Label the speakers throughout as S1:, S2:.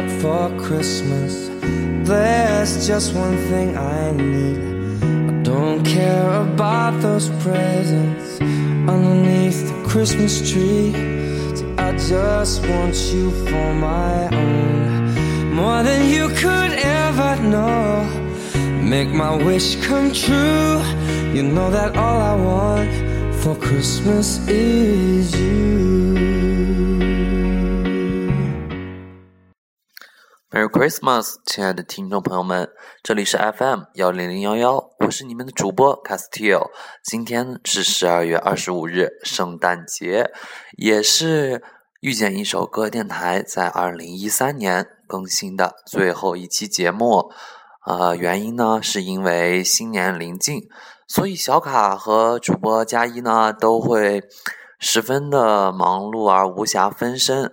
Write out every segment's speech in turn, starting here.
S1: lot for Christmas. There's just one thing I need. I don't care about those presents underneath the Christmas tree. See, I just want you for my own, more than you could ever know. Make my wish come true. You know that all I want for Christmas is you.
S2: Christmas，亲爱的听众朋友们，这里是 FM 幺零零幺幺，我是你们的主播 Castillo。今天是十二月二十五日，圣诞节，也是遇见一首歌电台在二零一三年更新的最后一期节目。呃，原因呢，是因为新年临近，所以小卡和主播佳一呢都会十分的忙碌而无暇分身。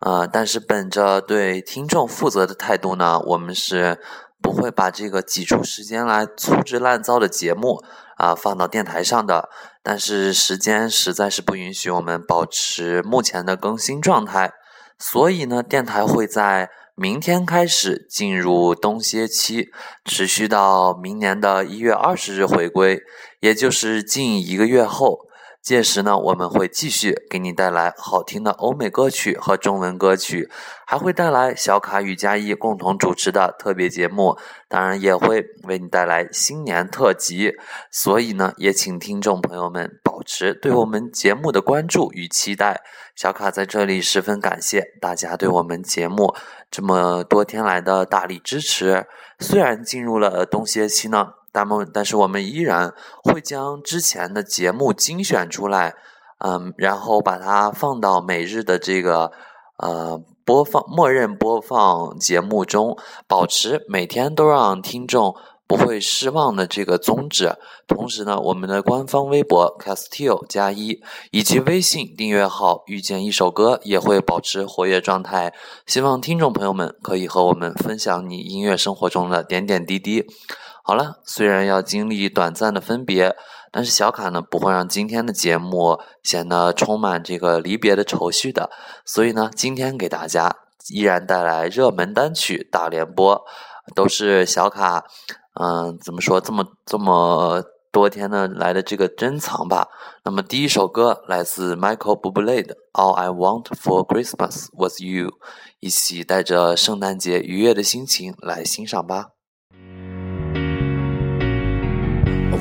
S2: 呃，但是本着对听众负责的态度呢，我们是不会把这个挤出时间来粗制滥造的节目啊放到电台上的。但是时间实在是不允许我们保持目前的更新状态，所以呢，电台会在明天开始进入冬歇期，持续到明年的一月二十日回归，也就是近一个月后。届时呢，我们会继续给你带来好听的欧美歌曲和中文歌曲，还会带来小卡与佳一共同主持的特别节目，当然也会为你带来新年特辑。所以呢，也请听众朋友们保持对我们节目的关注与期待。小卡在这里十分感谢大家对我们节目这么多天来的大力支持。虽然进入了冬歇期呢。那么，但是我们依然会将之前的节目精选出来，嗯，然后把它放到每日的这个呃播放默认播放节目中，保持每天都让听众不会失望的这个宗旨。同时呢，我们的官方微博 Castillo 加一以及微信订阅号遇见一首歌也会保持活跃状态。希望听众朋友们可以和我们分享你音乐生活中的点点滴滴。好了，虽然要经历短暂的分别，但是小卡呢不会让今天的节目显得充满这个离别的愁绪的。所以呢，今天给大家依然带来热门单曲大联播，都是小卡，嗯，怎么说这么这么多天呢来的这个珍藏吧。那么第一首歌来自 Michael Bublé 的《All I Want for Christmas Was You》，一起带着圣诞节愉悦的心情来欣赏吧。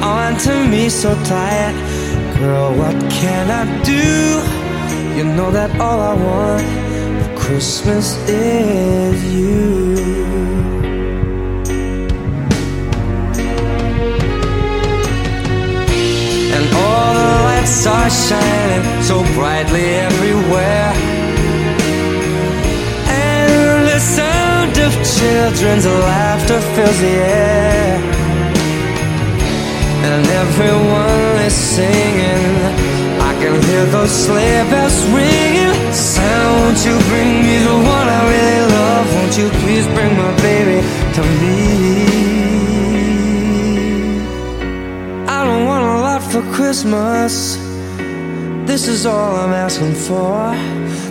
S1: holding on to me so tight. Girl, what can I do? You know that all I want for Christmas is you. And all the lights are shining so brightly everywhere. And the sound of children's laughter fills the air everyone is singing. I can hear those sleigh bells ringing. Santa, won't you bring me the one I really love? Won't you please bring my baby to me? I don't want a lot for Christmas. This is all I'm asking for.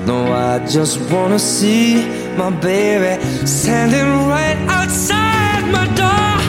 S1: No, I just wanna see my baby standing right outside my door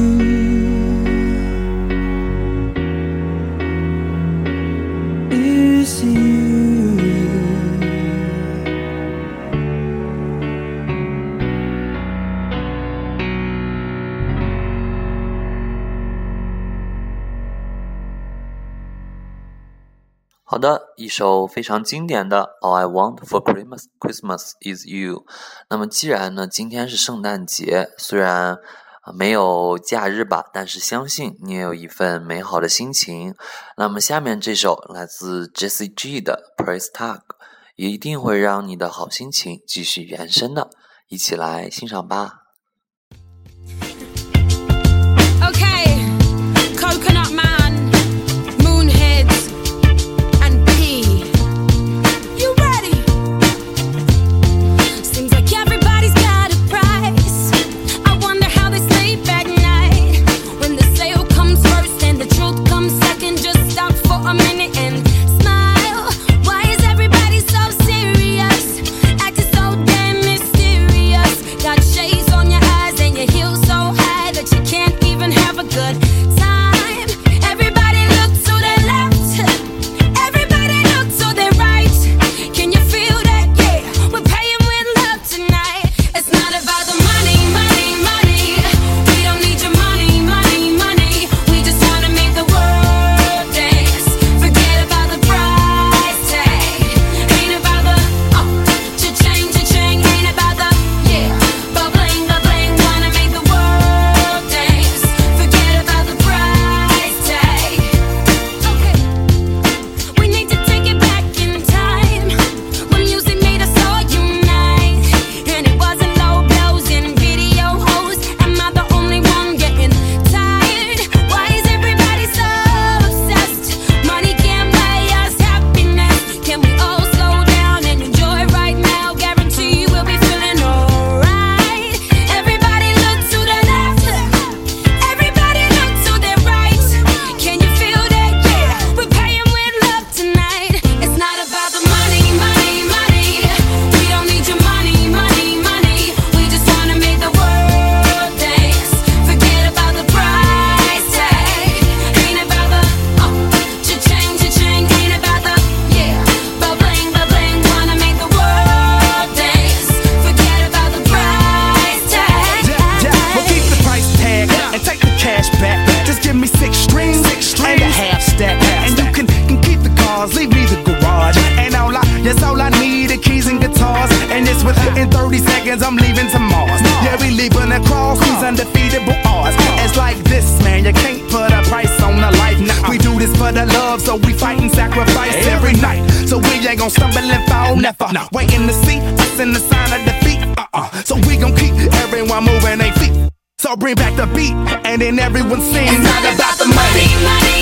S2: 好的，一首非常经典的《All I Want for Christmas Christmas Is You》。那么，既然呢今天是圣诞节，虽然没有假日吧，但是相信你也有一份美好的心情。那么，下面这首来自 Jessie G 的《Price Tag》也一定会让你的好心情继续延伸的，一起来欣赏吧 ok coconut man。
S3: So we gon' keep everyone moving their feet. So bring back the beat, and then everyone sing. It's not about the money, money, money.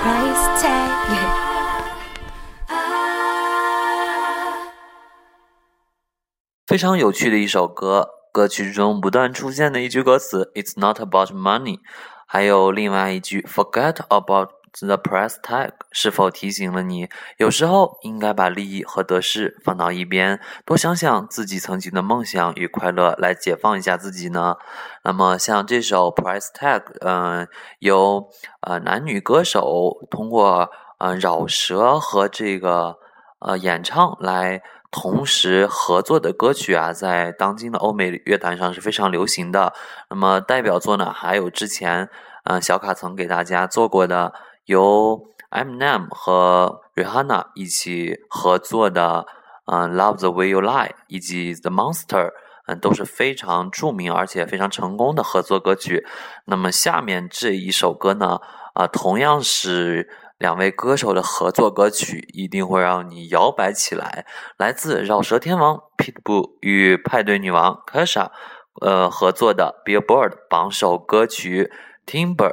S2: Price tag. 非常有趣的一首歌，歌曲中不断出现的一句歌词 "It's not about money"，还有另外一句 "Forget about the price tag"，是否提醒了你，有时候应该把利益和得失放到一边，多想想自己曾经的梦想与快乐，来解放一下自己呢？那么像这首 price tag，嗯，由呃男女歌手通过呃饶舌和这个呃演唱来同时合作的歌曲啊，在当今的欧美乐坛上是非常流行的。那么代表作呢，还有之前嗯小卡曾给大家做过的，由 Eminem 和 Rihanna 一起合作的，嗯，《Love the Way You Lie》以及《The Monster》，嗯，都是非常著名而且非常成功的合作歌曲。那么下面这一首歌呢，啊，同样是两位歌手的合作歌曲，一定会让你摇摆起来。来自饶舌天王 Pitbull 与派对女王 Kesha，呃，合作的 Billboard 榜首歌曲《
S3: Timber》。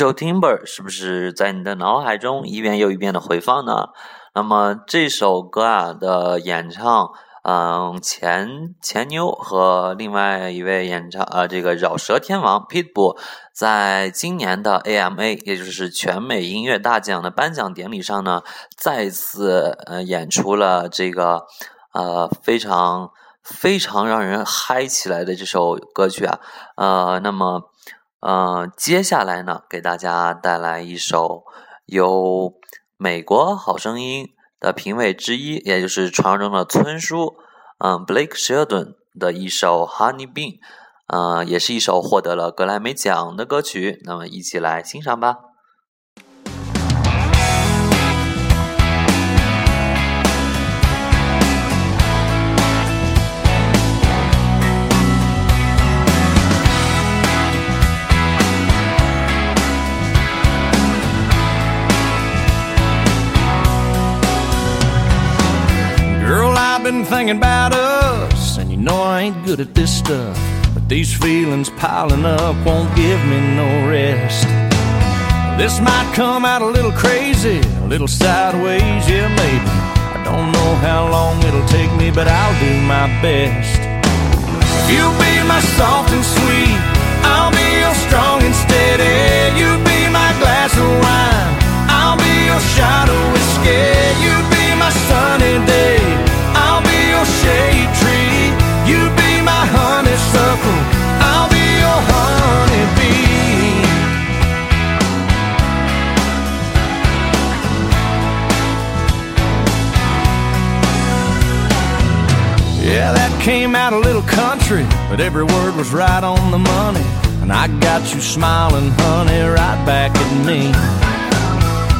S2: 首 timber 是不是在你的脑海中一遍又一遍的回放呢？那么这首歌啊的演唱，嗯，钱钱妞和另外一位演唱，呃，这个饶舌天王 pitbull 在今年的 AMA，也就是全美音乐大奖的颁奖典礼上呢，再次呃演出了这个呃非常非常让人嗨起来的这首歌曲啊。呃，那么。呃，接下来呢，给大家带来一首由美国好声音的评委之一，也就是传说中的村叔，嗯，Blake Sheldon 的一首 honey bean 呃，也是一首获得了格莱美奖的歌曲，那么一起来欣赏吧。
S4: thinking about us, and you know I ain't good at this stuff. But these feelings piling up won't give me no rest. This might come out a little crazy, a little sideways, yeah, maybe. I don't know how long it'll take me, but I'll do my best. You be my soft and sweet, I'll be your strong and steady. You be my glass of wine, I'll be your shot of whiskey. You be my sunny day. Your shade tree. You be my honeysuckle. I'll be your honeybee. Yeah, that came out a little country, but every word was right on the money. And I got you smiling, honey, right back at me.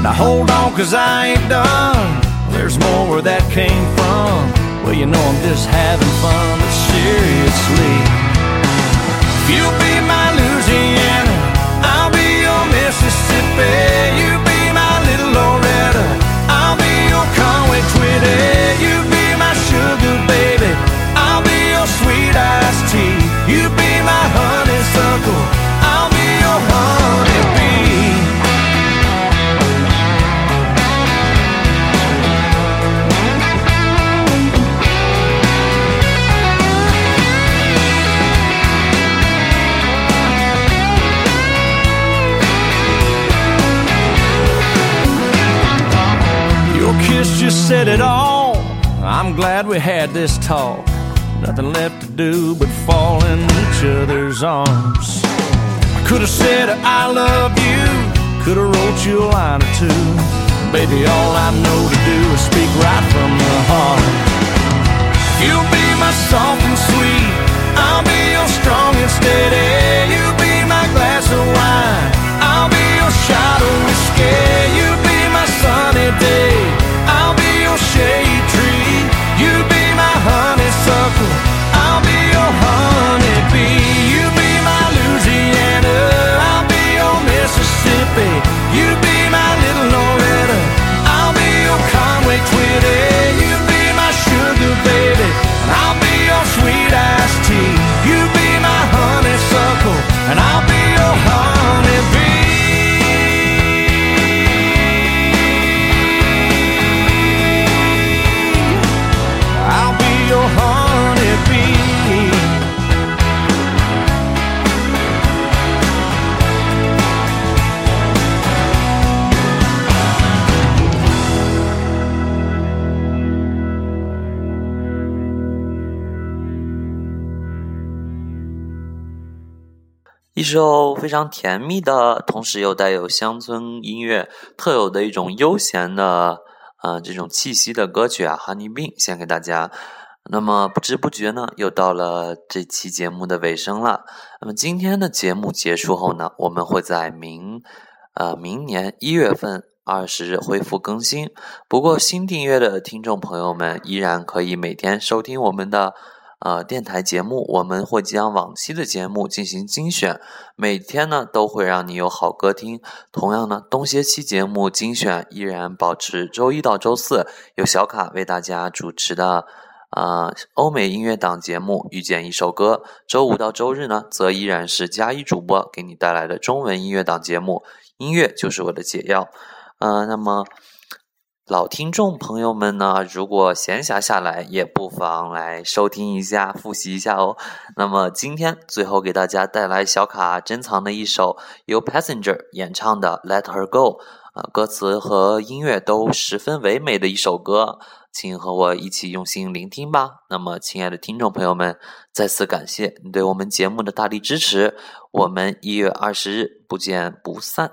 S4: Now hold on, cause I ain't done. There's more where that came from. Well, you know I'm just having fun, but seriously. if You'll be my Louisiana, I'll be your Mississippi. You be my little Loretta, I'll be your Conway Twitty. You be my sugar baby, I'll be your sweet iced tea. Glad we had this talk. Nothing left to do but fall in each other's arms. I could have said I love you, could have wrote you a line or two. Baby, all I know to do is speak right from the heart. You'll be my soft and sweet.
S2: 一首非常甜蜜的，同时又带有乡村音乐特有的一种悠闲的呃这种气息的歌曲啊，《Honey Bean》献给大家。那么不知不觉呢，又到了这期节目的尾声了。那么今天的节目结束后呢，我们会在明呃明年一月份二十日恢复更新。不过新订阅的听众朋友们依然可以每天收听我们的。呃，电台节目我们会将往期的节目进行精选，每天呢都会让你有好歌听。同样呢，冬歇期节目精选依然保持周一到周四由小卡为大家主持的呃欧美音乐档节目《遇见一首歌》。周五到周日呢，则依然是加一主播给你带来的中文音乐档节目《音乐就是我的解药》。呃，那么。老听众朋友们呢，如果闲暇下来，也不妨来收听一下、复习一下哦。那么今天最后给大家带来小卡珍藏的一首由 Passenger 演唱的《Let Her Go》，啊，歌词和音乐都十分唯美的一首歌，请和我一起用心聆听吧。那么，亲爱的听众朋友们，再次感谢你对我们节目的大力支持，我们一月二十日不见不散。